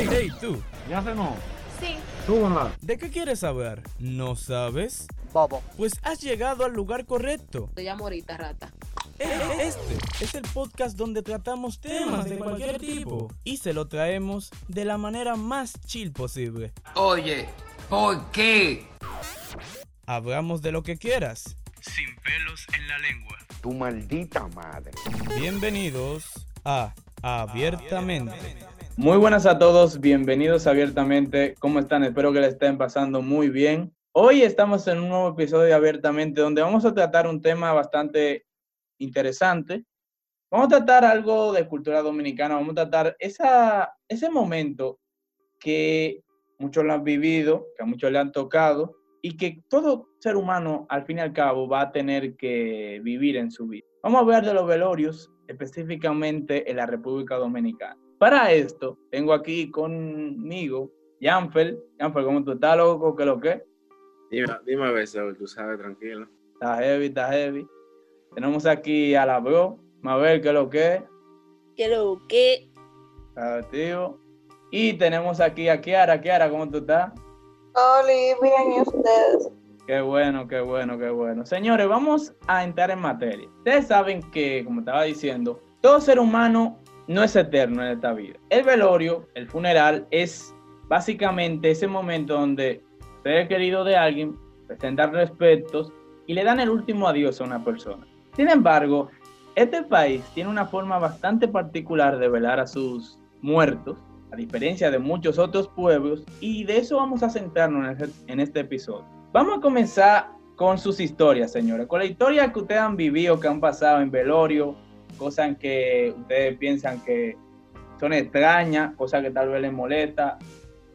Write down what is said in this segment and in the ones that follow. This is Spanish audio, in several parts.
Hey, hey, tú. ¿Ya se no? Sí. Súbanla. ¿De qué quieres saber? ¿No sabes? Bobo. Pues has llegado al lugar correcto. Te llamo ahorita, rata. E- Este es el podcast donde tratamos temas de cualquier tipo y se lo traemos de la manera más chill posible. Oye, ¿por qué? Hablamos de lo que quieras, sin pelos en la lengua. Tu maldita madre. Bienvenidos a Abiertamente. Muy buenas a todos, bienvenidos abiertamente. ¿Cómo están? Espero que le estén pasando muy bien. Hoy estamos en un nuevo episodio de Abiertamente donde vamos a tratar un tema bastante interesante. Vamos a tratar algo de cultura dominicana, vamos a tratar ese momento que muchos lo han vivido, que a muchos le han tocado y que todo ser humano al fin y al cabo va a tener que vivir en su vida. Vamos a hablar de los velorios específicamente en la República Dominicana. Para esto, tengo aquí conmigo Janfel. Janfel, ¿cómo tú estás, loco? ¿Qué es lo que? Dime, dime a ver, Saúl, tú sabes, tranquilo. Está heavy, está heavy. Tenemos aquí a la bro, Mabel, ¿qué es lo que? ¿Qué lo que? Activo. Y tenemos aquí a Kiara. Kiara, ¿cómo tú estás? Hola, bien, ¿y ustedes? Qué bueno, qué bueno, qué bueno. Señores, vamos a entrar en materia. Ustedes saben que, como estaba diciendo, todo ser humano no es eterno en esta vida. El velorio, el funeral, es básicamente ese momento donde ser querido de alguien presentan respetos y le dan el último adiós a una persona. Sin embargo, este país tiene una forma bastante particular de velar a sus muertos, a diferencia de muchos otros pueblos, y de eso vamos a centrarnos en este, en este episodio. Vamos a comenzar con sus historias, señores, con la historia que ustedes han vivido, que han pasado en velorio, cosas que ustedes piensan que son extrañas, cosas que tal vez les molesta.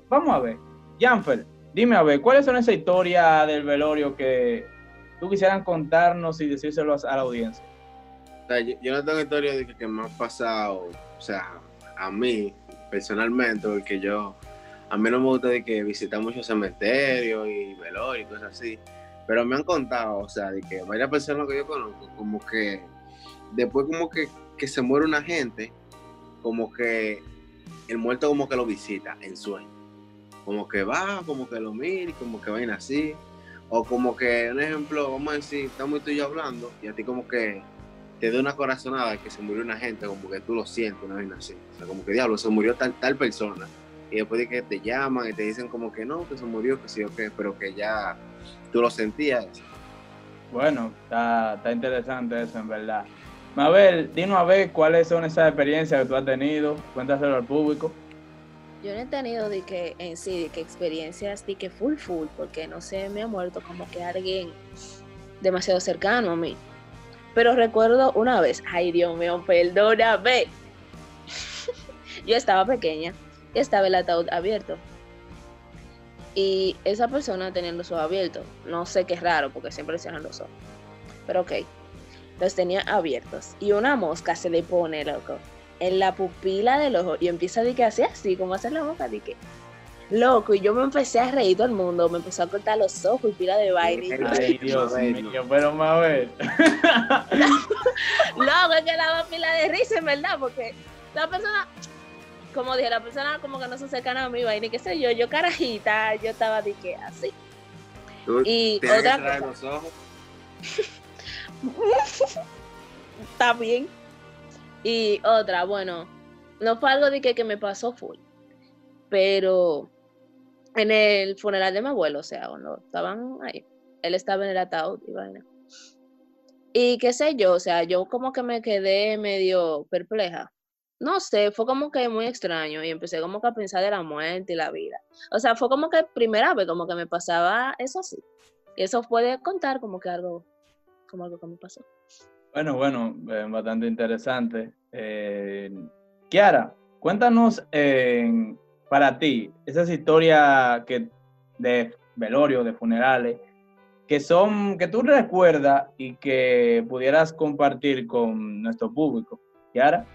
Vamos a ver, Janfer, dime a ver, ¿cuáles son esas historias del velorio que tú quisieran contarnos y decírselo a la audiencia? Yo, no tengo historia de que, me ha pasado, o sea, a mí personalmente, porque yo, a mí no me gusta de que visitar muchos cementerios y velorios y cosas así, pero me han contado, o sea, de que varias personas que yo conozco, como que después como que, que se muere una gente, como que el muerto como que lo visita en sueño, como que va, como que lo mira, como que vaina así, o como que, un ejemplo, vamos a decir, estamos tú y yo hablando, y a ti como que te da una corazonada que se murió una gente, como que tú lo sientes, una vaina así, o sea, como que diablo, se murió tal, tal persona, y después de que te llaman y te dicen como que no, que se murió, que sí o qué, pero que ya tú lo sentías. Bueno, está, está interesante eso, en verdad. Mabel, dinos a ver cuáles son esas experiencias que tú has tenido. Cuéntaselo al público. Yo no he tenido de que en sí, de que experiencias de que full full, porque no sé, me ha muerto como que alguien demasiado cercano a mí. Pero recuerdo una vez, ay Dios mío, perdóname. Yo estaba pequeña y estaba el ataúd abierto. Y esa persona tenía los ojos abiertos. No sé qué es raro porque siempre cierran los ojos. Pero ok. Los tenía abiertos. Y una mosca se le pone, loco, en la pupila del ojo. Y empieza a decir que así, así, como hacer la boca, de que. Loco, y yo me empecé a reír todo el mundo. Me empezó a cortar los ojos y pila de yo- Ay, Dios mío, pero Mabel. Loco, es que daba pila de risa, en verdad, porque la persona, como dije, la persona como que no se cercana a mí, vaina, y qué sé yo, yo carajita, yo estaba de que así. Tú Y otra cerrar cosa. los ojos. Está bien. Y otra, bueno, no fue algo de que, me pasó full, pero en el funeral de mi abuelo, o sea, cuando estaban ahí, él estaba en el ataúd y vaina. Y qué sé yo, o sea, yo como que me quedé medio perpleja. No sé, fue como que muy extraño y empecé como que a pensar de la muerte y la vida. O sea, fue como que primera vez como que me pasaba eso así. Y eso puede contar como que algo, como algo que me pasó. Bueno, bueno, eh, bastante interesante. Eh, Kiara, cuéntanos eh, para ti esas historias que, de velorio, de funerales, que son, que tú recuerdas y que pudieras compartir con nuestro público. Kiara.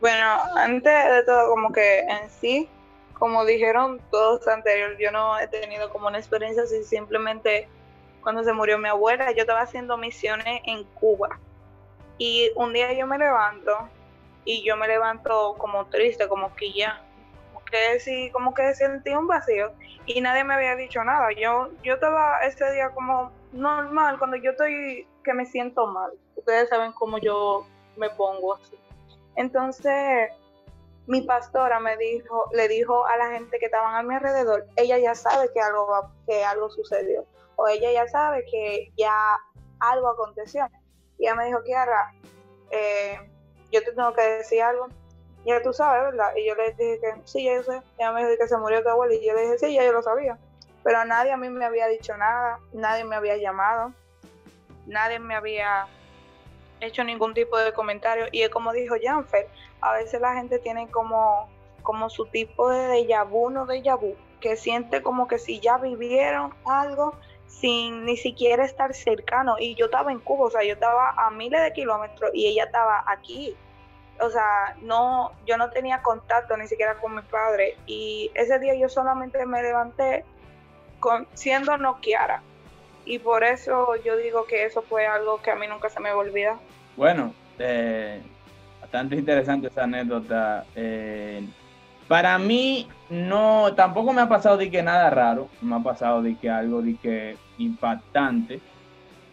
Bueno, antes de todo, como que en sí, como dijeron todos anteriores, yo no he tenido como una experiencia así, simplemente cuando se murió mi abuela, yo estaba haciendo misiones en Cuba. Y un día yo me levanto y yo me levanto como triste, como que ya, como porque sí, como que sentí un vacío y nadie me había dicho nada. Yo, yo estaba ese día como normal, cuando yo estoy que me siento mal. Ustedes saben cómo yo me pongo así. Entonces, mi pastora me dijo, le dijo a la gente que estaban a mi alrededor, ella ya sabe que algo, va- que algo sucedió, o ella ya sabe que ya algo aconteció. Y ella me dijo, Kiara, eh, yo te tengo que decir algo. Ya tú sabes, ¿verdad? Y yo le dije que sí, ya yo sé. Ella me dijo que se murió tu abuela y yo le dije, sí, ya yo lo sabía. Pero nadie a mí me había dicho nada, nadie me había llamado, nadie me había hecho ningún tipo de comentario. Y es como dijo Janfer, a veces la gente tiene como, como su tipo de déjà no déjà vu, que siente como que si ya vivieron algo sin ni siquiera estar cercano. Y yo estaba en Cuba, o sea, yo estaba a miles de kilómetros y ella estaba aquí. O sea, no, yo no tenía contacto ni siquiera con mi padre. Y ese día yo solamente me levanté con, siendo no Kiara. Y por eso yo digo que eso fue algo que a mí nunca se me va a olvidar. Bueno, eh, bastante interesante esa anécdota. Eh, para mí, no, tampoco me ha pasado de que nada raro, me ha pasado de que algo de que impactante.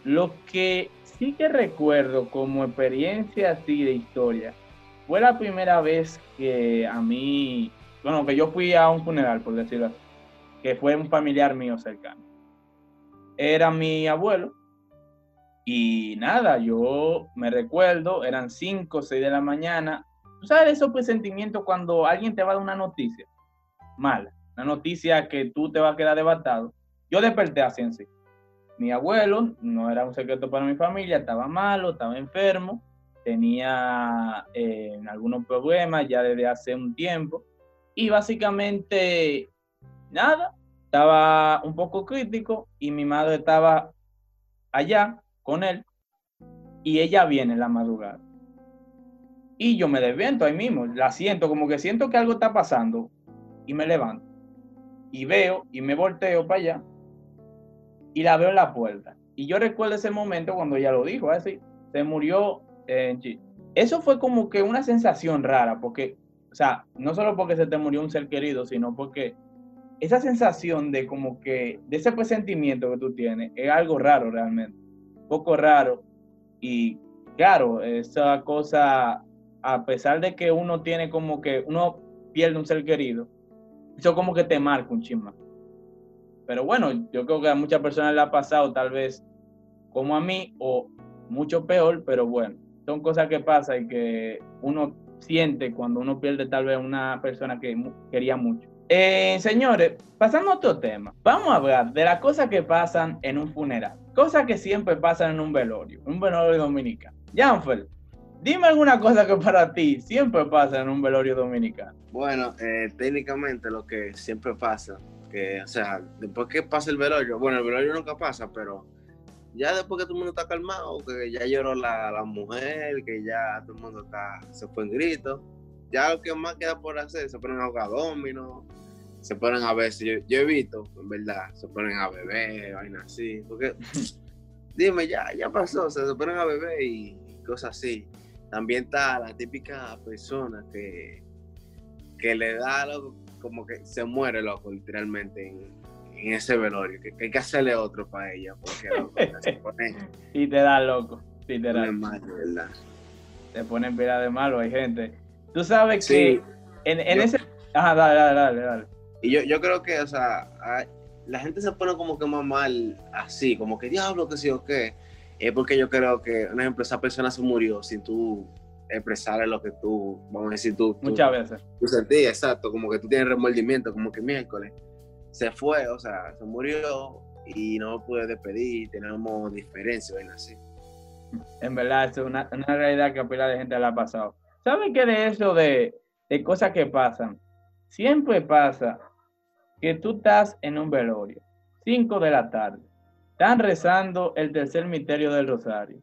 Lo que sí que recuerdo como experiencia así de historia, fue la primera vez que a mí, bueno, que yo fui a un funeral, por decirlo así, que fue un familiar mío cercano. Era mi abuelo, y nada, yo me recuerdo, eran 5 o 6 de la mañana. ¿Tú sabes esos presentimientos cuando alguien te va a dar una noticia mala? Una noticia que tú te vas a quedar debatado. Yo desperté así en sí. Mi abuelo, no era un secreto para mi familia, estaba malo, estaba enfermo, tenía eh, algunos problemas ya desde hace un tiempo. Y básicamente, nada, estaba un poco crítico y mi madre estaba allá con él y ella viene en la madrugada. Y yo me desviento ahí mismo, la siento, como que siento que algo está pasando y me levanto y veo y me volteo para allá y la veo en la puerta. Y yo recuerdo ese momento cuando ella lo dijo, así, se murió eh, en Chile. Eso fue como que una sensación rara, porque, o sea, no solo porque se te murió un ser querido, sino porque esa sensación de como que, de ese presentimiento que tú tienes, es algo raro realmente poco raro. Y claro, esa cosa, a pesar de que uno tiene como que uno pierde un ser querido, eso como que te marca un chisma. Pero bueno, yo creo que a muchas personas le ha pasado tal vez como a mí o mucho peor, pero bueno, son cosas que pasan y que uno siente cuando uno pierde tal vez una persona que quería mucho. Eh, señores, pasando a otro tema, vamos a hablar de las cosas que pasan en un funeral, cosas que siempre pasan en un velorio, un velorio dominicano. Janfer, dime alguna cosa que para ti siempre pasa en un velorio dominicano. Bueno, eh, técnicamente lo que siempre pasa, que, o sea, después que pasa el velorio, bueno, el velorio nunca pasa, pero ya después que todo el mundo está calmado, que ya lloró la, la mujer, que ya todo el mundo está, se fue en grito, ya lo que más queda por hacer, se ponen a jugar domino, se ponen a ver, si yo, yo he visto, en verdad, se ponen a beber, vaina así, porque, dime, ya, ya pasó, o sea, se ponen a beber y cosas así. También está la típica persona que, que le da loco, como que se muere loco, literalmente, en, en ese velorio, que, que hay que hacerle otro para ella, porque loco, se pone, Y te da loco, literal. mal, de verdad. Te ponen pila de malo, hay gente. Tú sabes Sí. que en, en Yo- ese... Ajá, dale, dale, dale, dale. Y yo, yo creo que, o sea, hay- la gente se pone como que más mal así, como que diablo, que sí o qué. Es porque yo creo que, un ejemplo, esa persona se murió sin tú expresarle lo que tú, vamos a decir, tú, tú, Muchas veces. tú sentías, exacto, como que tú tienes remordimiento, como que miércoles se fue, o sea, se murió y no pude despedir, tenemos diferencias, ven así. En verdad, eso es una, una realidad que a pila de gente le ha pasado. ¿Saben qué de eso de, de cosas que pasan? Siempre pasa que tú estás en un velorio, 5 de la tarde, están rezando el tercer misterio del rosario.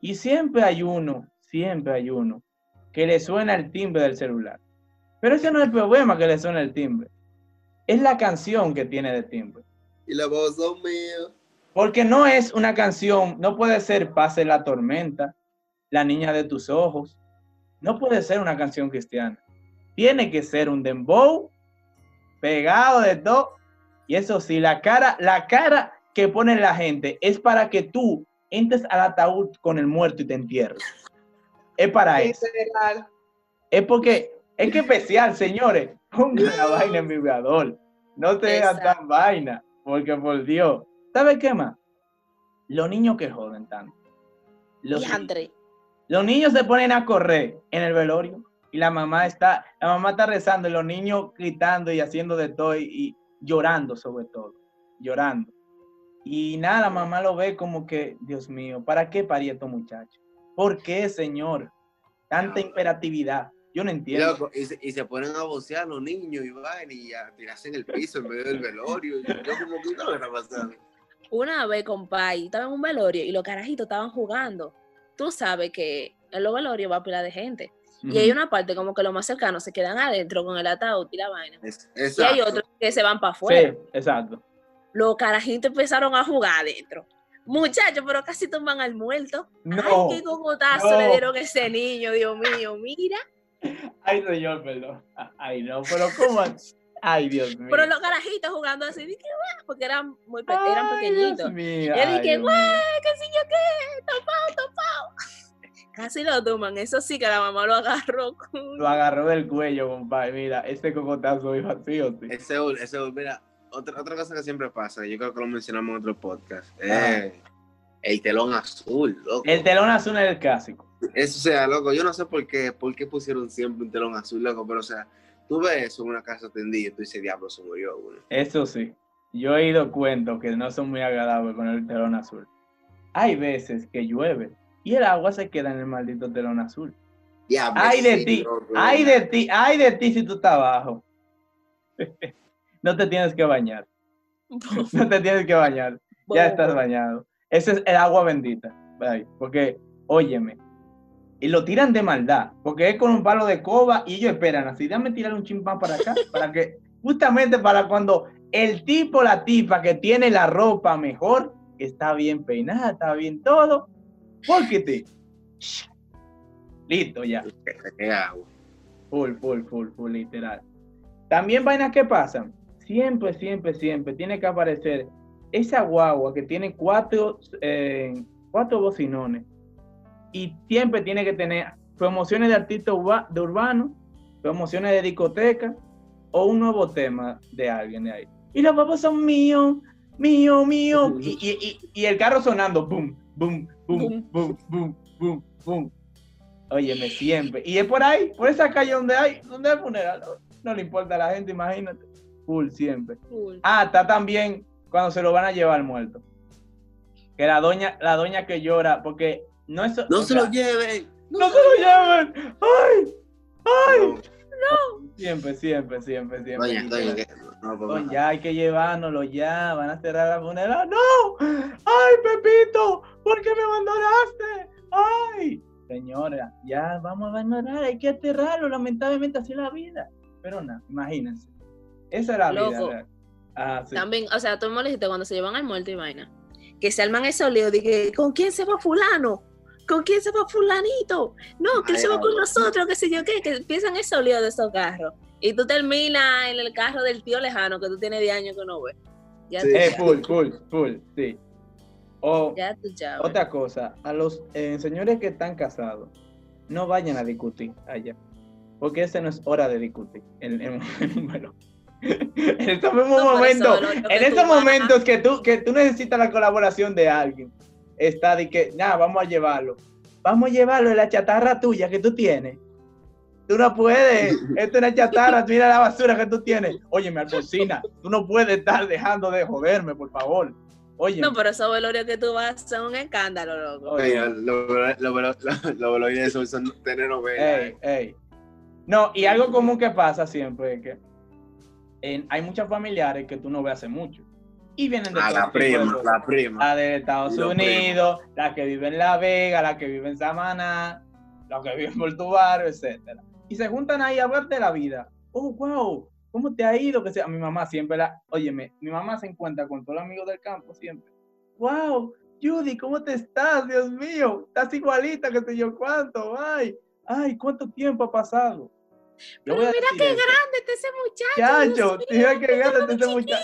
Y siempre hay uno, siempre hay uno, que le suena el timbre del celular. Pero ese no es el problema que le suena el timbre. Es la canción que tiene de timbre. Y la voz son mío. Porque no es una canción, no puede ser Pase la tormenta, La niña de tus ojos. No puede ser una canción cristiana. tiene que ser un dembow pegado de todo. Y eso sí, la cara, la cara que pone la gente es para que tú entres al ataúd con el muerto y te entierres. Es para eso. Es porque es que especial, señores. Pongan la vaina en vibrador. No te hagan tan vaina. Porque por Dios. ¿Sabes qué más? Los niños que joden tanto. Los niños se ponen a correr en el velorio y la mamá está, la mamá está rezando y los niños gritando y haciendo de todo y, y llorando sobre todo, llorando. Y nada, la mamá lo ve como que, Dios mío, ¿para qué parí estos muchachos? ¿Por qué, señor? Tanta imperatividad. Yo no Y, entiendo. loco, y, se, y se ponen a vocear los niños y van y a tirarse en el piso en medio del velorio. Yo como que no está pasando. Una vez, compadre, estaba en un velorio y los carajitos estaban jugando. Tú sabes que en los velorios va a pila de gente. Y hay una parte como que los más cercanos se quedan adentro con el ataúd y la vaina. Es- Y hay otros que se van para afuera. Sí, exacto. Los carajitos empezaron a jugar adentro. Muchachos, pero casi tumban al muerto. No. Ay, qué cocotazo no. le dieron a ese niño, Dios mío, mira. Ay, señor, perdón. Ay, no, pero ¿cómo? Ay, Dios mío. Pero los carajitos jugando así, dije, "Guau", porque eran muy pe- eran Ay, pequeñitos. Dios mío. Yo ay, dije, mío. qué yo qué, topado, topado. Casi lo toman, eso sí que la mamá lo agarró con... Lo agarró del cuello, compadre. Mira, ese cocotazo iba así o sí. Ese, ese, mira, otra, otra cosa que siempre pasa, yo creo que lo mencionamos en otro podcast, eh, el telón azul, loco. El telón azul es el clásico. Eso, o sea, loco, yo no sé por qué, por qué pusieron siempre un telón azul, loco, pero o sea, tú ves eso en una casa tendida y tú dices, diablo, se murió uno. Eso sí. Yo he ido cuentos que no son muy agradables con el telón azul. Hay veces que llueve y el agua se queda en el maldito telón azul. Diablo, Ay de sí, ti, ay de ti, ay de ti si tú estás abajo. No te tienes que bañar. No te tienes que bañar. Ya estás bañado. Ese es el agua bendita. Porque, óyeme, y lo tiran de maldad, porque es con un palo de coba y ellos esperan así, déjame tirar un chimpán para acá, para que, justamente para cuando el tipo, la tipa que tiene la ropa mejor, está bien peinada, está bien todo, porque te... Listo ya. Full, full, full, full, literal. También vainas que pasan. Siempre, siempre, siempre tiene que aparecer esa guagua que tiene cuatro, eh, cuatro bocinones. Y siempre tiene que tener promociones de artistas urba- de urbano, promociones de discoteca o un nuevo tema de alguien de ahí. Y los papás son míos, mío, mío. Y, y- y- y el carro sonando, boom, boom, boom, boom, boom, boom, boom. Óyeme, siempre. Y es por ahí, por esa calle donde hay, donde hay funeral. No, no le importa a la gente, imagínate. Full, siempre. Cool. Ah, está también cuando se lo van a llevar muerto. Que la doña, la doña que llora, porque no es. No se sea, lo lleven. ¡No se lo lleven! ¡Ay! ¡Ay! No, Siempre, siempre, siempre, siempre. doña, doña, que- no, ya hay que llevárnoslo ya, van a cerrar la funeral. ¡No! ¡Ay, Pepito! ¿Por qué me abandonaste? ¡Ay! Señora, ya vamos a abandonar, hay que aterrarlo, lamentablemente así es la vida. Pero nada, imagínense. Esa es la vida. Loco. Ah, sí. También, o sea, tú me dijiste cuando se llevan al muerto y vaina. Que se arman esos líos que, ¿con quién se va fulano? ¿Con quién se va fulanito? No, que él se va con nosotros, qué sé yo qué, que empiezan esos líos de esos carros. Y tú terminas en el carro del tío lejano que tú tienes 10 años que no ves. Ya Sí. Eh, full, full, full, sí. O Ya tú sabes. otra cosa, a los eh, señores que están casados, no vayan a discutir allá. Porque ese no es hora de discutir en, en- en un vuelo. En estos mismos No, por eso, momentos, en tú estos momentos que tú, que tú necesitas la colaboración de alguien, está de que, nada, vamos a llevarlo. Vamos a llevarlo de la chatarra tuya que tú tienes. Tú no puedes. Esto es una chatarra. Mira la basura que tú tienes. Óyeme, Alfonsina, tú no puedes estar dejando de joderme, por favor. Oye, No, pero esos velorios que tú vas son un escándalo, loco. Oye. Oye, lo- lo- lo- lo- lo velorio son, son telenovelas. Ey, ey. No, y algo común que pasa siempre es que en- hay muchos familiares que tú no ves hace mucho. Y vienen de A todo la prima, la prima. La de Estados Los Unidos, la que vive en La Vega, la que vive en Samaná, la que vive en Puerto etcétera. Y se juntan ahí a hablar de la vida. Oh, wow, ¿cómo te ha ido? Que sea, mi mamá siempre la, óyeme, mi mamá se encuentra con todos los amigos del campo siempre. Wow, Judy, ¿cómo te estás? Dios mío, estás igualita que sé yo cuánto. Ay, ay, ¿cuánto tiempo ha pasado? Pero mira qué grande está ese muchacho. Chacho, Dios mira mío, qué grande está ese muchacho.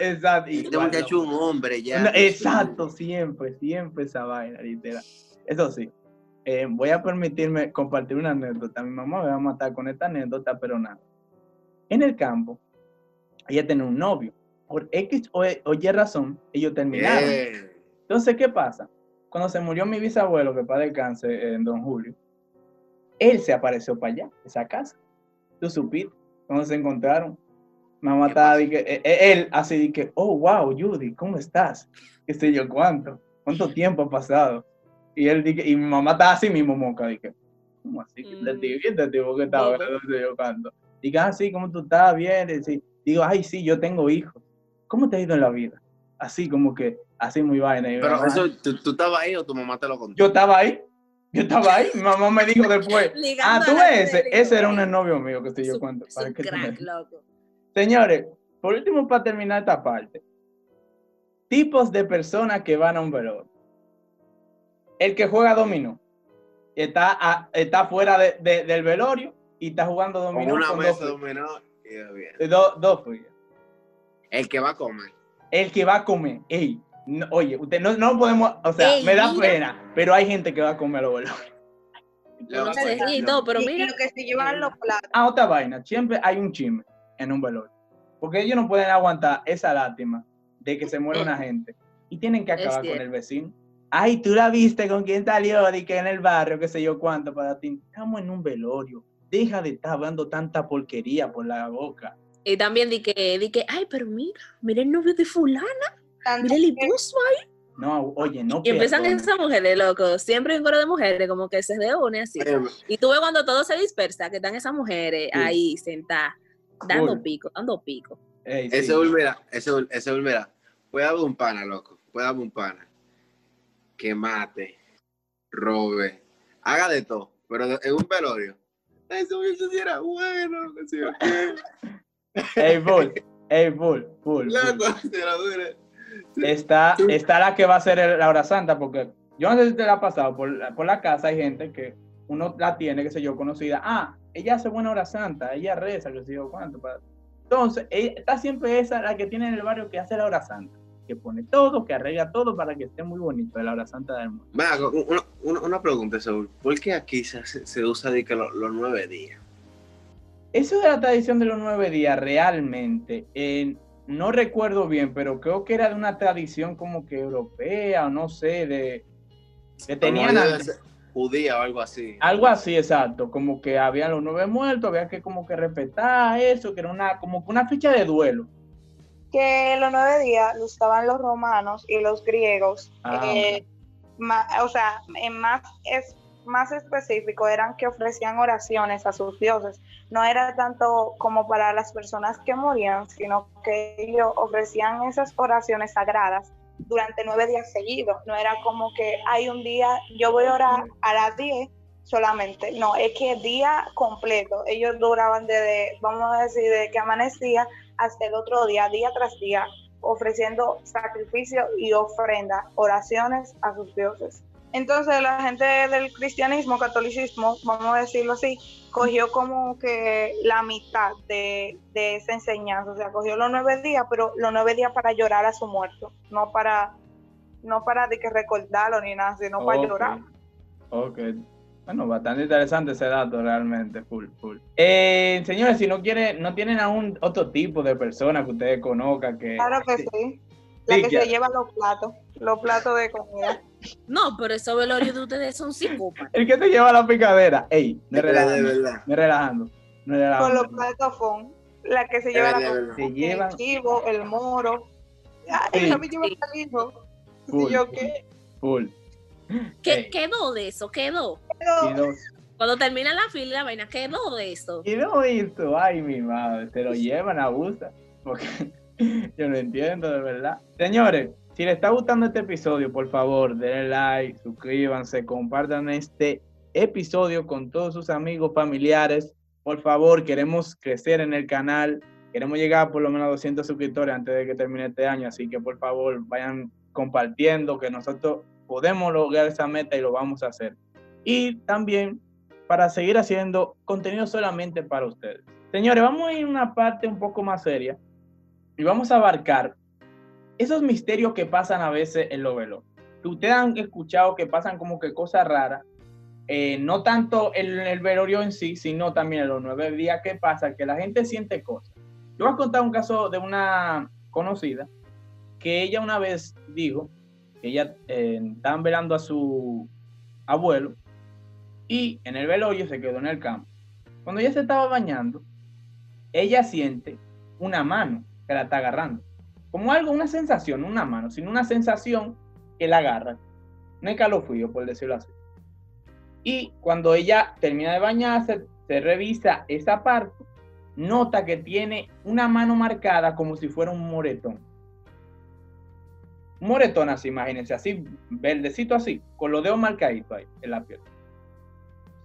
Exacto. este igual, muchacho es un hombre ya. No, exacto, siempre, siempre esa vaina, literal. Eso sí, eh, voy a permitirme compartir una anécdota. Mi mamá me va a matar con esta anécdota, pero nada. En el campo, ella tenía un novio. Por X o E- o Y razón, ellos terminaron. Bien. Entonces, ¿qué pasa? Cuando se murió mi bisabuelo, que para descanse, eh, en Don Julio, él se apareció para allá, esa casa. Tú supiste, cuando se encontraron. Mamá ¿Qué estaba, que, eh, eh, él así, de que, oh, wow, Judy, ¿cómo estás? ¿Qué sé yo cuánto? ¿Cuánto tiempo ha pasado? Y él dije, y mi mamá estaba así mismo, moca, dije, ¿cómo así? ¿Qué te Mm. digo? ¿Qué te digo que estaba? No sé yo cuánto. Dije, ah, sí, ¿cómo tú estás? Bien. Y sí. Digo, ay, sí, yo tengo hijos. ¿Cómo te ha ido en la vida? Así como que, así muy vaina. Pero mamá, eso, ¿tú, tú estabas ahí o tu mamá te lo contó? yo estaba ahí. Yo estaba ahí. Mi mamá me dijo después. Ah, tú ves ese. Ese era un novio mío que sé yo su que crack, loco. Señores, por último, para terminar esta parte. Tipos de personas que van a un velorio. El que juega dominó. Está, a- está fuera de- de- del velorio y está jugando Con dominó una con mesa dos, dominó y dos, dos. El que va a comer. El que va a comer. Ey, no- oye, usted no, no podemos, o sea, Ey, me da mira. pena, pero hay gente que va a comer a los velorios. Le va a Se comer. ríe y todo, pero Y mira. lo que se llevan los platos. Ah, otra vaina, siempre hay un chisme en un velorio. Porque ellos no pueden aguantar esa lástima de que se muera una gente. Y tienen que acabar con el vecino. Ay, tú la viste con quién salió, de que en el barrio, qué sé yo cuánto, para ti. Estamos en un velorio. Deja de estar hablando tanta porquería por la boca. Y también di que, di que, ay, pero mira, mira el novio de fulana, Esposo ahí. No, oye, no. Y empiezan esas mujeres, loco. Siempre hay un coro de mujeres, como que se reúne así. Y tú ves cuando todo se dispersa, que están esas mujeres Sí. ahí sentadas, dando Full. pico, dando pico. Ey, sí. Ese Ul, mira, ese ese Ul, mira, puede haber un pana, loco, puede haber un pana que mate, robe, haga de todo, pero en un velorio. Eso sí era bueno, yo. Ey, full. Ey, full. full. Loco, se la dure. Está, está la que va a ser el- la hora santa, porque yo no sé si te la ha pasado, por, la- por la casa hay gente que uno la tiene, qué sé yo, conocida. Ah, ella hace buena hora santa, ella reza, qué sé yo, cuánto. Entonces, ella- está siempre esa, la que tiene en el barrio que hace la hora santa, que pone todo, que arregla todo para que esté muy bonito la hora santa del mundo. Una, una, una pregunta, Saúl. ¿Por qué aquí se, usa de que los nueve días? Eso de la tradición de los nueve días, realmente, eh, no recuerdo bien, pero creo que era de una tradición como que europea, o no sé, de... Que tenían Judía o algo así. Algo así, exacto, como que había los nueve muertos, había que como que respetar eso, que era una, como que una ficha de duelo. que los nueve días lo usaban los romanos y los griegos. Ah, eh, o sea, en más, es, más específico eran que ofrecían oraciones a sus dioses. No era tanto como para las personas que morían, sino que ellos ofrecían esas oraciones sagradas durante nueve días seguidos. No era como que hay un día, yo voy a orar a las 10 solamente. No, es que día completo. Ellos duraban desde, vamos a decir, de que amanecía hasta el otro día, día tras día, ofreciendo sacrificio y ofrenda, oraciones a sus dioses. Entonces la gente del cristianismo, catolicismo, vamos a decirlo así, cogió como que la mitad de, de esa enseñanza, o sea, cogió los nueve días, pero los nueve días para llorar a su muerto, no para, no para de que recordarlo ni nada, sino para llorar. Ok. Bueno, bastante interesante ese dato realmente, full, full. Eh, señores, si no quieren, no tienen aún otro tipo de persona que ustedes conozcan que... Claro que sí. La Sí, que se lleva los platos, los platos de comida. No, pero esos velorios de ustedes son psicópatas. El que te lleva la picadera. Ey, no es De verdad, de relajando. es relajando. Con los relajando. platos fon, la que se De lleva verdad, la de. Se llevan- el chivo, el moro. Ay, Sí. no me lleva al hijo. Full. Yo qué. Full. ¿Qué quedó de eso? Quedó. dos. Cuando termina la fila la vaina, quedó de eso. No esto, ay mi madre, se lo llevan a gusta. Porque yo no entiendo de verdad. Señores, si les está gustando este episodio, por favor, denle like, suscríbanse, compartan este episodio con todos sus amigos, familiares. Por favor, queremos crecer en el canal. Queremos llegar por lo menos a 200 suscriptores antes de que termine este año. Así que por favor, vayan compartiendo que nosotros podemos lograr esa meta y lo vamos a hacer. Y también para seguir haciendo contenido solamente para ustedes. Señores, vamos a ir a una parte un poco más seria y vamos a abarcar esos misterios que pasan a veces en los velos. Que ustedes han escuchado que pasan como que cosas raras, eh, no tanto en el velorio en sí, sino también en los nueve días que pasa, que la gente siente cosas. Yo voy a contar un caso de una conocida que ella una vez dijo que ella eh, velando a su abuelo y en el velorio se quedó en el campo. Cuando ella se estaba bañando, ella siente una mano que la está agarrando. Como algo, una sensación, una mano, sino una sensación que la agarra. Un escalofrío, por decirlo así. Y cuando ella termina de bañarse, se revisa esa parte, nota que tiene una mano marcada como si fuera un moretón. Moretón así, imagínense, así, verdecito así, con los dedos marcaditos ahí en la piel.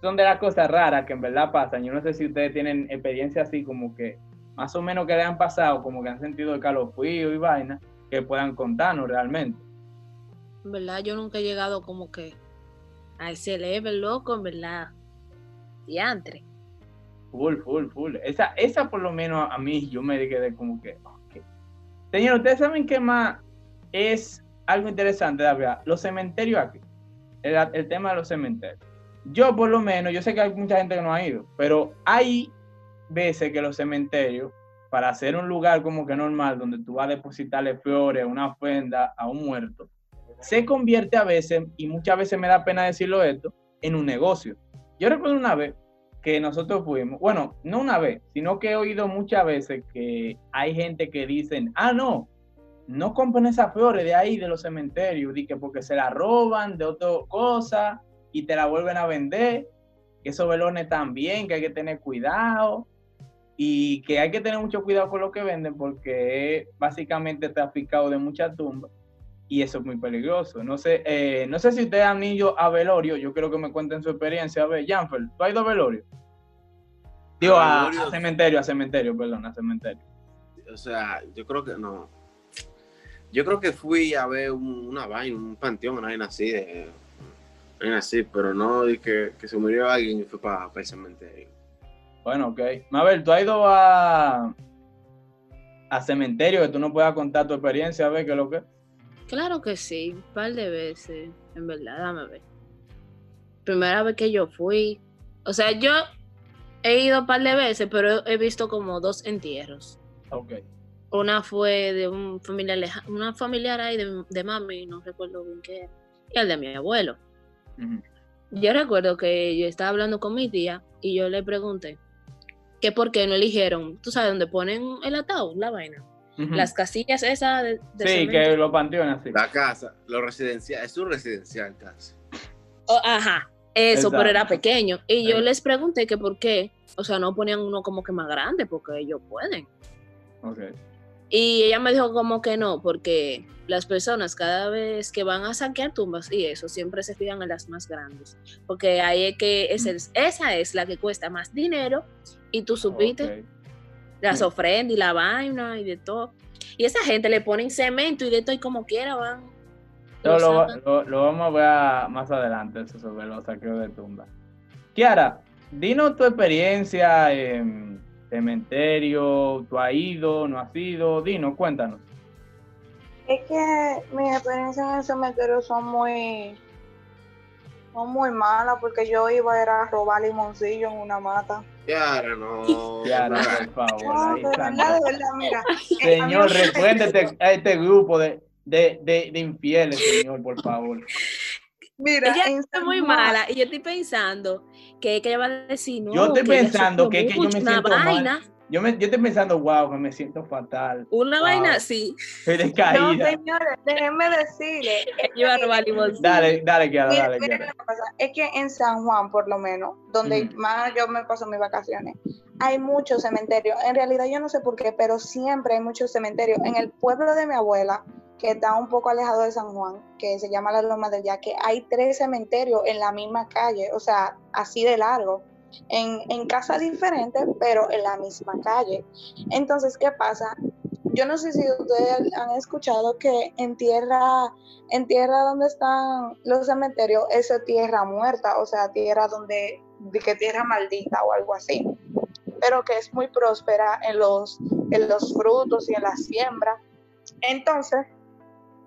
Son de las cosas raras que en verdad pasan. Yo no sé si ustedes tienen experiencia así como que más o menos que le han pasado, como que han sentido el calofrío y vaina, que puedan contarnos realmente. En verdad, yo nunca he llegado como que a ese level, loco, en verdad. Diantre. Full, full, full. Esa, esa por lo menos a mí yo me quedé como que. Señor, ustedes saben qué más es algo interesante, David. Los cementerios aquí. El, el tema de los cementerios. Yo por lo menos, yo sé que hay mucha gente que no ha ido, pero hay veces que los cementerios, para hacer un lugar como que normal, donde tú vas a depositarle flores, una ofrenda a un muerto, se convierte a veces, y muchas veces me da pena decirlo esto, en un negocio. Yo recuerdo una vez que nosotros fuimos, bueno, no una vez, sino que he oído muchas veces que hay gente que dicen, ah, no, no compren esas flores de ahí, de los cementerios, que porque se la roban de otra cosa y te la vuelven a vender, que esos velones también, que hay que tener cuidado y que hay que tener mucho cuidado con lo que venden porque básicamente traficado de muchas tumbas y eso es muy peligroso. No sé, eh, no sé si ustedes han ido a velorio, yo quiero que me cuenten su experiencia. A ver, Janfer, ¿tú has ido a velorio? Digo, A cementerio, a cementerio, perdón, a cementerio. O sea, yo creo que no. Yo creo que fui a ver un- una vaina, un panteón, una vaina así, de, una vaina así, pero no de que, que se murió alguien y fue para el cementerio. Bueno, ok. Mabel, ¿tú has ido a, a cementerio que tú no puedas contar tu experiencia? A ver qué es lo que. Claro que sí, un par de veces, en verdad, dame ver. Primera vez que yo fui, o sea, yo he ido un par de veces, pero he visto como dos entierros. Ok. Una fue de un familiar una familiar ahí de, de mami, no recuerdo bien qué era, y el de mi abuelo. Yo recuerdo que yo estaba hablando con mi tía y yo le pregunté que por qué no eligieron, tú sabes, dónde ponen el ataúd, la vaina. Las casillas esas de, de Sí, cemento. que los panteones así. La casa, lo residencial, es un residencial casi. Oh, ajá, eso, pero era Exacto. pequeño. Y yo Sí. les pregunté que por qué, o sea, no ponían uno como que más grande, porque ellos pueden. Ok. Y ella me dijo como que no, porque las personas cada vez que van a saquear tumbas y eso, siempre se fijan en las más grandes. Porque ahí es que es el- esa es la que cuesta más dinero y tú supiste Ok. las ofrendas y la vaina y de todo. Y esa gente le ponen cemento y de todo y como quiera van. Lo lo, lo- vamos a ver más adelante, eso sobre los saqueos de tumba. Kiara, dinos tu experiencia en cementerio, tú has ido, no has ido, dinos, cuéntanos. Es que mis experiencias en el cementerio son muy, son muy malas porque yo iba era a robar limoncillo en una mata. Kiara, no. Por favor. No, está. verdad, mira. eh, a Señor, me- recuérdate a este grupo de, de, de, de infieles, señor, por favor. Mira, Ella en es San muy mala y yo estoy pensando que, que ella va a decir no. Yo estoy que pensando que- que yo me siento mal. vaina, Yo, me, yo estoy pensando, wow, que me siento fatal. una Wow. vaina así. Estoy No, señores, déjenme decirle. Yo a robar. Dale, dale, Kiara, Mira, dale, mira Kiara. lo que pasa, Es que en San Juan, por lo menos, donde más yo me paso mis vacaciones, hay muchos cementerios. En realidad yo no sé por qué, pero siempre hay muchos cementerios. En el pueblo de mi abuela, que está un poco alejado de San Juan, que se llama la Loma del Yaque, hay tres cementerios en la misma calle, o sea, así de largo. En, en casas diferentes, pero en la misma calle. Entonces, ¿qué pasa? Yo no sé si ustedes han escuchado que en tierra, en tierra donde están los cementerios, eso es tierra muerta, o sea, tierra donde de que tierra maldita o algo así, pero que es muy próspera en los, en los frutos y en la siembra. Entonces,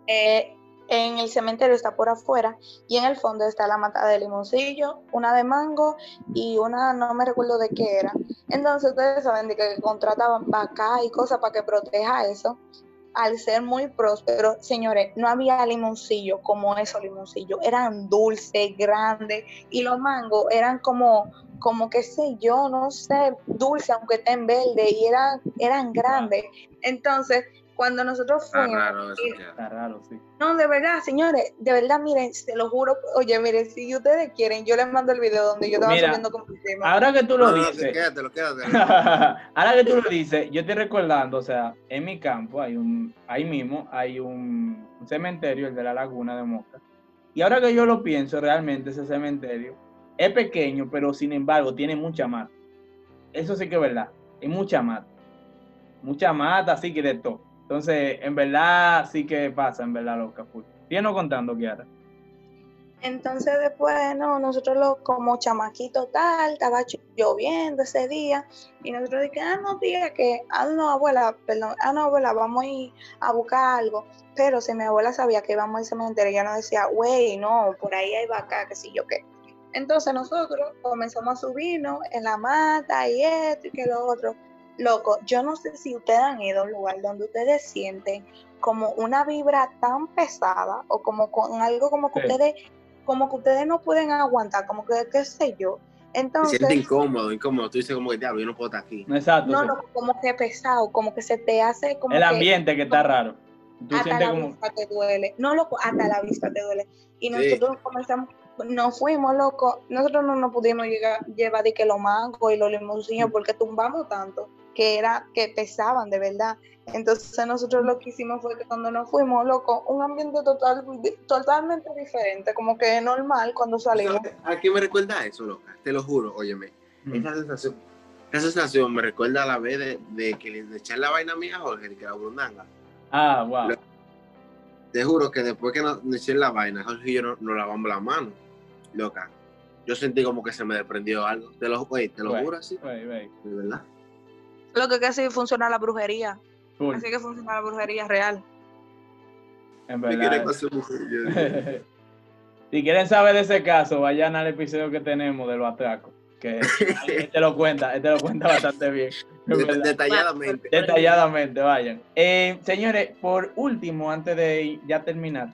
eh, en el cementerio está por afuera y en el fondo está la mata de limoncillo, una de mango y una no me recuerdo de qué era. Entonces ustedes saben de que contrataban vaca y cosas para que proteja eso. Al ser muy próspero, señores, no había limoncillo como esos limoncillos, eran dulces, grandes y los mangos eran como como que sé yo, no sé, dulce aunque estén verde y eran eran grandes. Entonces, cuando nosotros Está fuimos raro eso, y- ya. Está raro, sí. no, de verdad, señores, de verdad, miren, se lo juro. Oye, miren, si ustedes quieren, yo les mando el video donde yo estaba Mira, subiendo con mi primo. Ahora que tú lo No, no, dices, quédatelo, quédatelo. ahora que tú lo dices, yo estoy recordando, o sea, en mi campo hay un, ahí mismo hay un, un cementerio, el de la Laguna de Moca. Y ahora que yo lo pienso, realmente ese cementerio es pequeño, pero sin embargo tiene mucha mata. Eso sí que es verdad, hay mucha mata. Mucha mata, así que de todo. Entonces, en verdad, sí que pasa, en verdad, loca. full. Síguenos contando, Kiara. Entonces después, no, nosotros lo, como chamaquito tal, estaba lloviendo ese día, y nosotros dijimos, ah, no, tía, que, ah, no, abuela, perdón, ah, no, abuela, vamos a ir a buscar algo. Pero si mi abuela sabía que íbamos al cementerio, ella nos decía, güey, no, por ahí hay vaca, que sí yo qué. Entonces nosotros comenzamos a subirnos en la mata y esto y que lo otro. Loco, yo no sé si ustedes han ido a un lugar donde ustedes sienten como una vibra tan pesada o como con algo como que Sí. ustedes como que ustedes no pueden aguantar, como que qué sé yo. Se Entonces, siente incómodo, incómodo. Tú dices como que, diablo, yo no puedo estar aquí. Exacto. no, sí. no, como que pesado, como que se te hace como el que ambiente que está raro. Tú hasta sientes la como... vista te duele. No, loco, hasta la vista te duele. Y Sí. nosotros comenzamos, nos fuimos, loco. Nosotros no nos pudimos llegar, llevar de que los mangos y los Mm. limoncillos porque tumbamos tanto que era que pesaban de verdad. Entonces nosotros lo que hicimos fue que cuando nos fuimos, loco, un ambiente total, totalmente diferente, como que normal cuando salimos. ¿A qué me recuerda eso, loca? Te lo juro, óyeme. Mm. Esa sensación, esa sensación me recuerda a la vez de, de que le echan la vaina mía a Jorge, que la burundanga. Ah, wow. Lo- Te juro que después que nos, nos echen la vaina, Jorge y yo nos, nos lavamos la mano. Loca. Yo sentí como que se me desprendió algo. Te lo, oye, te lo juro así, Wey, wey. de verdad. Lo que casi funciona la brujería. Así que funciona la brujería real. en ¿Qué quiere verdad. Yo- si quieren saber de ese caso, vayan al episodio que tenemos de los atracos. Que este lo cuenta, este lo cuenta bastante bien. Detalladamente. Detalladamente, vayan. Eh, señores, por último, antes de ya terminar,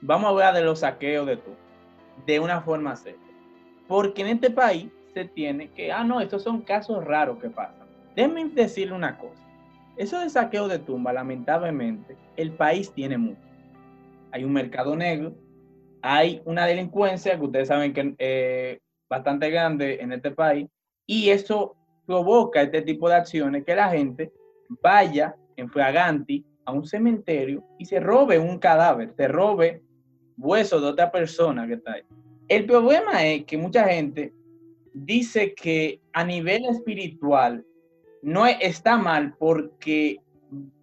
vamos a hablar de los saqueos de tú, de una forma seria. Porque en este país se tiene que, ah, no, estos son casos raros que pasan. Déjenme decirle una cosa. Eso de saqueo de tumba, lamentablemente, el país tiene mucho. Hay un mercado negro, hay una delincuencia que ustedes saben que es bastante grande en este país, y eso provoca este tipo de acciones que la gente vaya en fraganti a un cementerio y se robe un cadáver, se robe hueso de otra persona que está ahí. El problema es que mucha gente dice que a nivel espiritual no e- está mal porque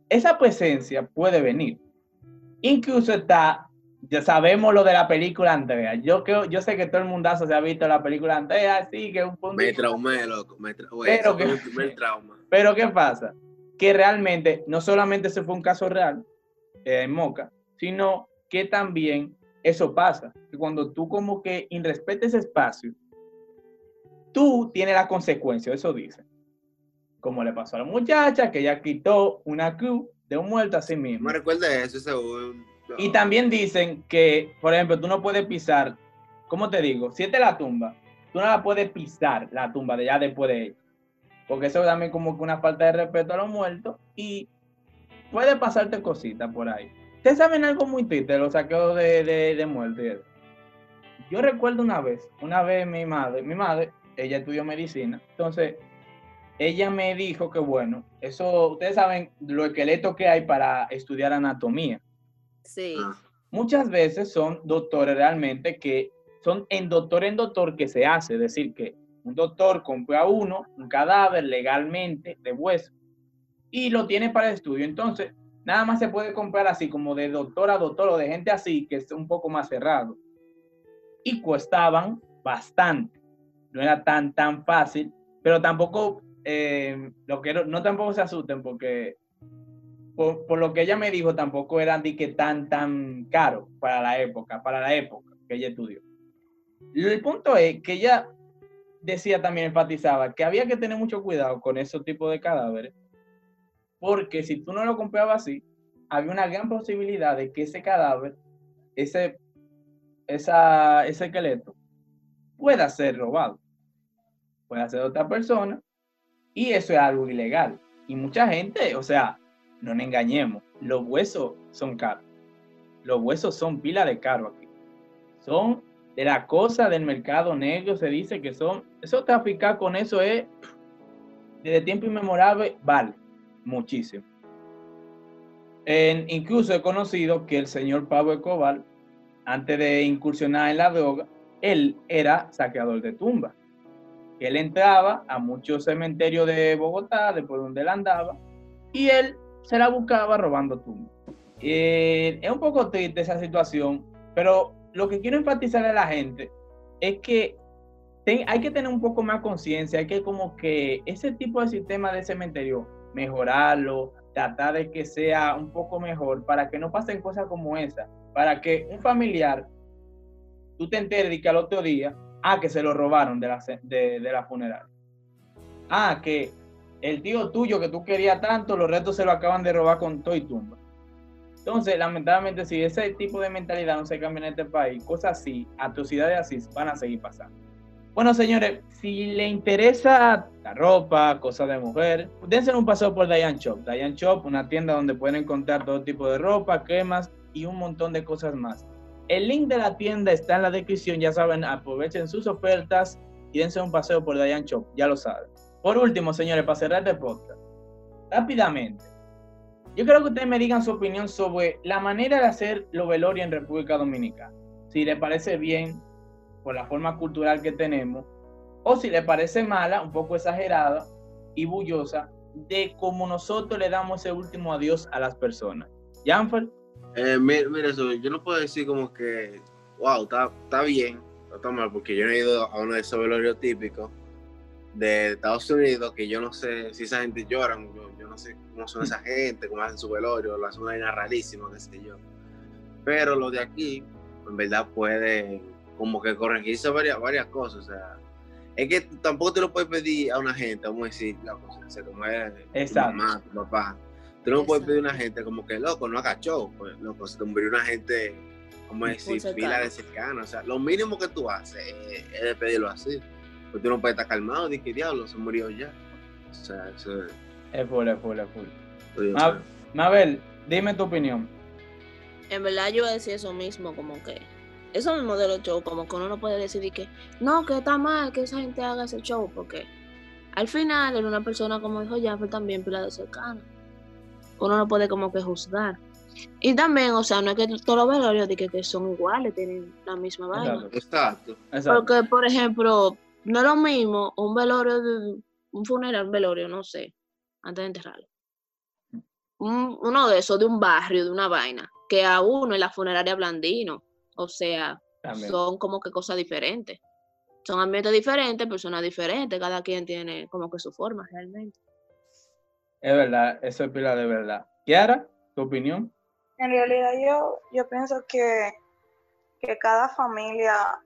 esa presencia puede venir. Incluso está, ya sabemos lo de la película Andrea. Yo creo, yo sé que todo el mundazo se ha visto la película Andrea, sí, que es un punto. Me traumé, loco. Me tra- güey, Pero que- trauma. Pero ¿qué pasa? Que realmente no solamente ese fue un caso real eh, en Moca, sino que también eso pasa. Que cuando tú como que irrespetes ese espacio, tú tienes la consecuencia, eso dice. Como le pasó a la muchacha que ella quitó una cruz de un muerto a sí mismo. Me recuerda eso, según. Y también dicen que, por ejemplo, tú no puedes pisar, ¿cómo te digo? Si esta es la tumba, tú no la puedes pisar, la tumba de ya después de ella. Porque eso también como que una falta de respeto a los muertos y puede pasarte cositas por ahí. ¿Ustedes saben algo muy triste, los saqueos de, de, de muerte? Yo recuerdo una vez, una vez mi madre, mi madre, ella estudió medicina, entonces ella me dijo que bueno, eso, ustedes saben lo esqueleto que hay para estudiar anatomía Sí. Ah, muchas veces son doctores realmente que son en doctor en doctor que se hace, es decir, que un doctor compra uno, un cadáver legalmente de hueso y lo tiene para el estudio. Entonces, nada más se puede comprar así como de doctor a doctor o de gente así que es un poco más cerrado. Y costaban bastante, no era tan, tan fácil, pero tampoco, eh, lo que no tampoco se asusten porque por, por, lo que ella me dijo, tampoco era de que tan, tan caro para la época, para la época que ella estudió. El punto es que ella decía también, enfatizaba, que había que tener mucho cuidado con esos tipos de cadáveres, porque si tú no lo comprabas así, había una gran posibilidad de que ese cadáver, ese, esa, ese esqueleto, pueda ser robado, pueda ser de otra persona, y eso es algo ilegal. Y mucha gente, o sea, no nos engañemos, los huesos son caros. Los huesos son pila de caro aquí. Son de la cosa del mercado negro, se dice que son, eso traficar con eso es, desde tiempo inmemorable, vale muchísimo. Incluso he conocido que el señor Pablo Escobar, antes de incursionar en la droga, él era saqueador de tumbas. Él entraba a muchos cementerios de Bogotá, de por donde él andaba, y él se la buscaba robando tumbas. Eh, es un poco triste esa situación, pero lo que quiero enfatizar a la gente es que hay que tener un poco más conciencia, hay que como que ese tipo de sistema de cementerio, mejorarlo, tratar de que sea un poco mejor para que no pasen cosas como esa, para que un familiar, tú te enteres de que al otro día, ah, que se lo robaron de la, de, de la. Ah, que el tío tuyo que tú querías tanto, los restos se lo acaban de robar con todo y tumba. Entonces, lamentablemente, si ese tipo de mentalidad no se cambia en este país, cosas así, atrocidades así, van a seguir pasando. Bueno, señores, si le interesa la ropa, cosas de mujer, dense un paseo por Diane Shop. Diane Shop, una tienda donde pueden encontrar todo tipo de ropa, cremas y un montón de cosas más. El link de la tienda está en la descripción, ya saben, aprovechen sus ofertas y dense un paseo por Diane Shop, ya lo saben. Por último, señores, para cerrar este podcast, rápidamente, yo quiero que ustedes me digan su opinión sobre la manera de hacer los velorios en República Dominicana. Si les parece bien por la forma cultural que tenemos, o si les parece mala, un poco exagerada y bullosa, de cómo nosotros le damos ese último adiós a las personas. Janfer. Eh, mira, mira, eso, yo no puedo decir como que, wow, está, está bien, no está mal, porque yo no he ido a uno de esos velorios típicos de Estados Unidos, que yo no sé si esa gente llora, yo, yo, no sé cómo son esa gente, cómo hacen su velorio, lo hacen una vaina rarísima, qué sé yo. Pero lo de aquí, en verdad, puede como que corregirse varias, varias cosas, o sea, es que tampoco te lo puedes pedir a una gente, vamos a decir, la cosa, como es tu mamá, tu papá. Tú no puedes pedir a una gente como que, loco, no haga show, pues, loco, se te murió una gente, como decir, pila de cercano, o sea, lo mínimo que tú haces es, es pedirlo así. Pues tú no puedes estar calmado, de que diablo, se murió ya. O sea, eso es. Es full, es full, es full. Mabel, dime tu opinión. En verdad, yo voy a decir eso mismo, como que. Eso mismo de los shows, como que uno no puede decidir que no, que está mal que esa gente haga ese show, porque al final, en una persona como dijo Jaffer, también pila de cercano. Uno no puede como que juzgar. Y también, o sea, no es que todos los velorios que, que son iguales, tienen la misma vaina. Exacto. Exacto. Porque, por ejemplo, no es lo mismo un velorio, de, un funeral, un velorio, no sé, antes de enterrarlo. Un, uno de esos, de un barrio, de una vaina, que a uno en la funeraria blandino. O sea, También. son como que cosas diferentes. Son ambientes diferentes, personas diferentes, cada quien tiene como que su forma realmente. Es verdad, eso es pila de verdad. Kiara, ¿tu opinión? En realidad yo, yo pienso que, que cada familia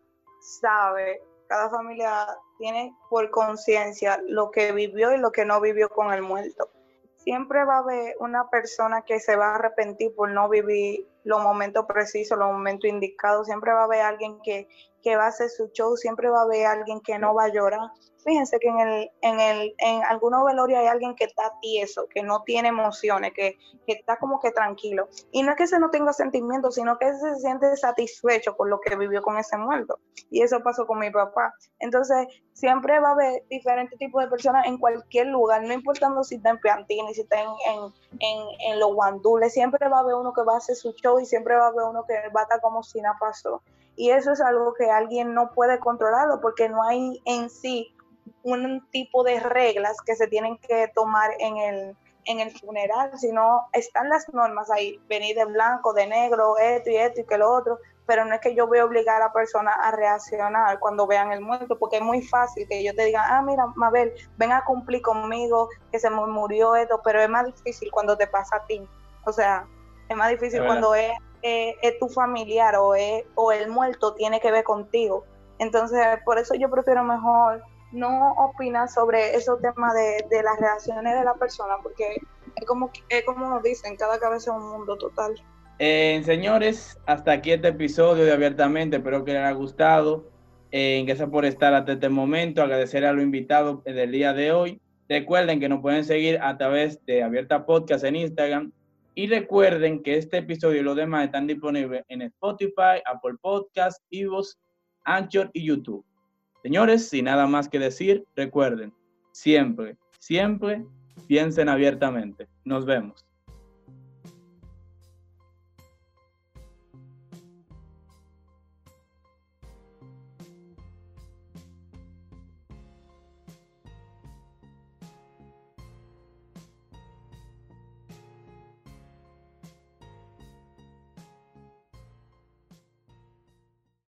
sabe cada familia tiene por conciencia lo que vivió y lo que no vivió con el muerto. Siempre va a haber una persona que se va a arrepentir por no vivir los momentos precisos, los momentos indicados. Siempre va a haber alguien que, que va a hacer su show, siempre va a haber alguien que no va a llorar. Fíjense que en el, en el, en algunos velorios hay alguien que está tieso, que no tiene emociones, que, que está como que tranquilo. Y no es que se no tenga sentimientos, sino que se siente satisfecho con lo que vivió con ese muerto. Y eso pasó con mi papá. Entonces, siempre va a haber diferentes tipos de personas en cualquier lugar, no importando si está en Piantini, si está en, en, en, en los guandules, siempre va a haber uno que va a hacer su show y siempre va a haber uno que va a estar como si nada pasó. Y eso es algo que alguien no puede controlarlo porque no hay en sí un tipo de reglas que se tienen que tomar en el, en el funeral, sino están las normas ahí, venir de blanco, de negro, esto y esto y que lo otro, pero no es que yo voy a obligar a la persona a reaccionar cuando vean el muerto, porque es muy fácil que yo te diga, ah, mira, Mabel, ven a cumplir conmigo, que se me murió esto, pero es más difícil cuando te pasa a ti. O sea, es más difícil Es cuando es, eh, es tu familiar o, es, o el muerto tiene que ver contigo. Entonces, por eso yo prefiero mejor no opinar sobre esos temas de, de las reacciones de la persona, porque es como, es como dicen, cada cabeza es un mundo total. Eh, señores, hasta aquí este episodio de Abiertamente. Espero que les haya gustado. Eh, gracias por estar hasta este momento. Agradecer a los invitados del día de hoy. Recuerden que nos pueden seguir a través de Abierta Podcast en Instagram. Y recuerden que este episodio y los demás están disponibles en Spotify, Apple Podcasts, Evox, Anchor y YouTube. Señores, sin nada más que decir, recuerden, siempre, siempre piensen abiertamente. Nos vemos.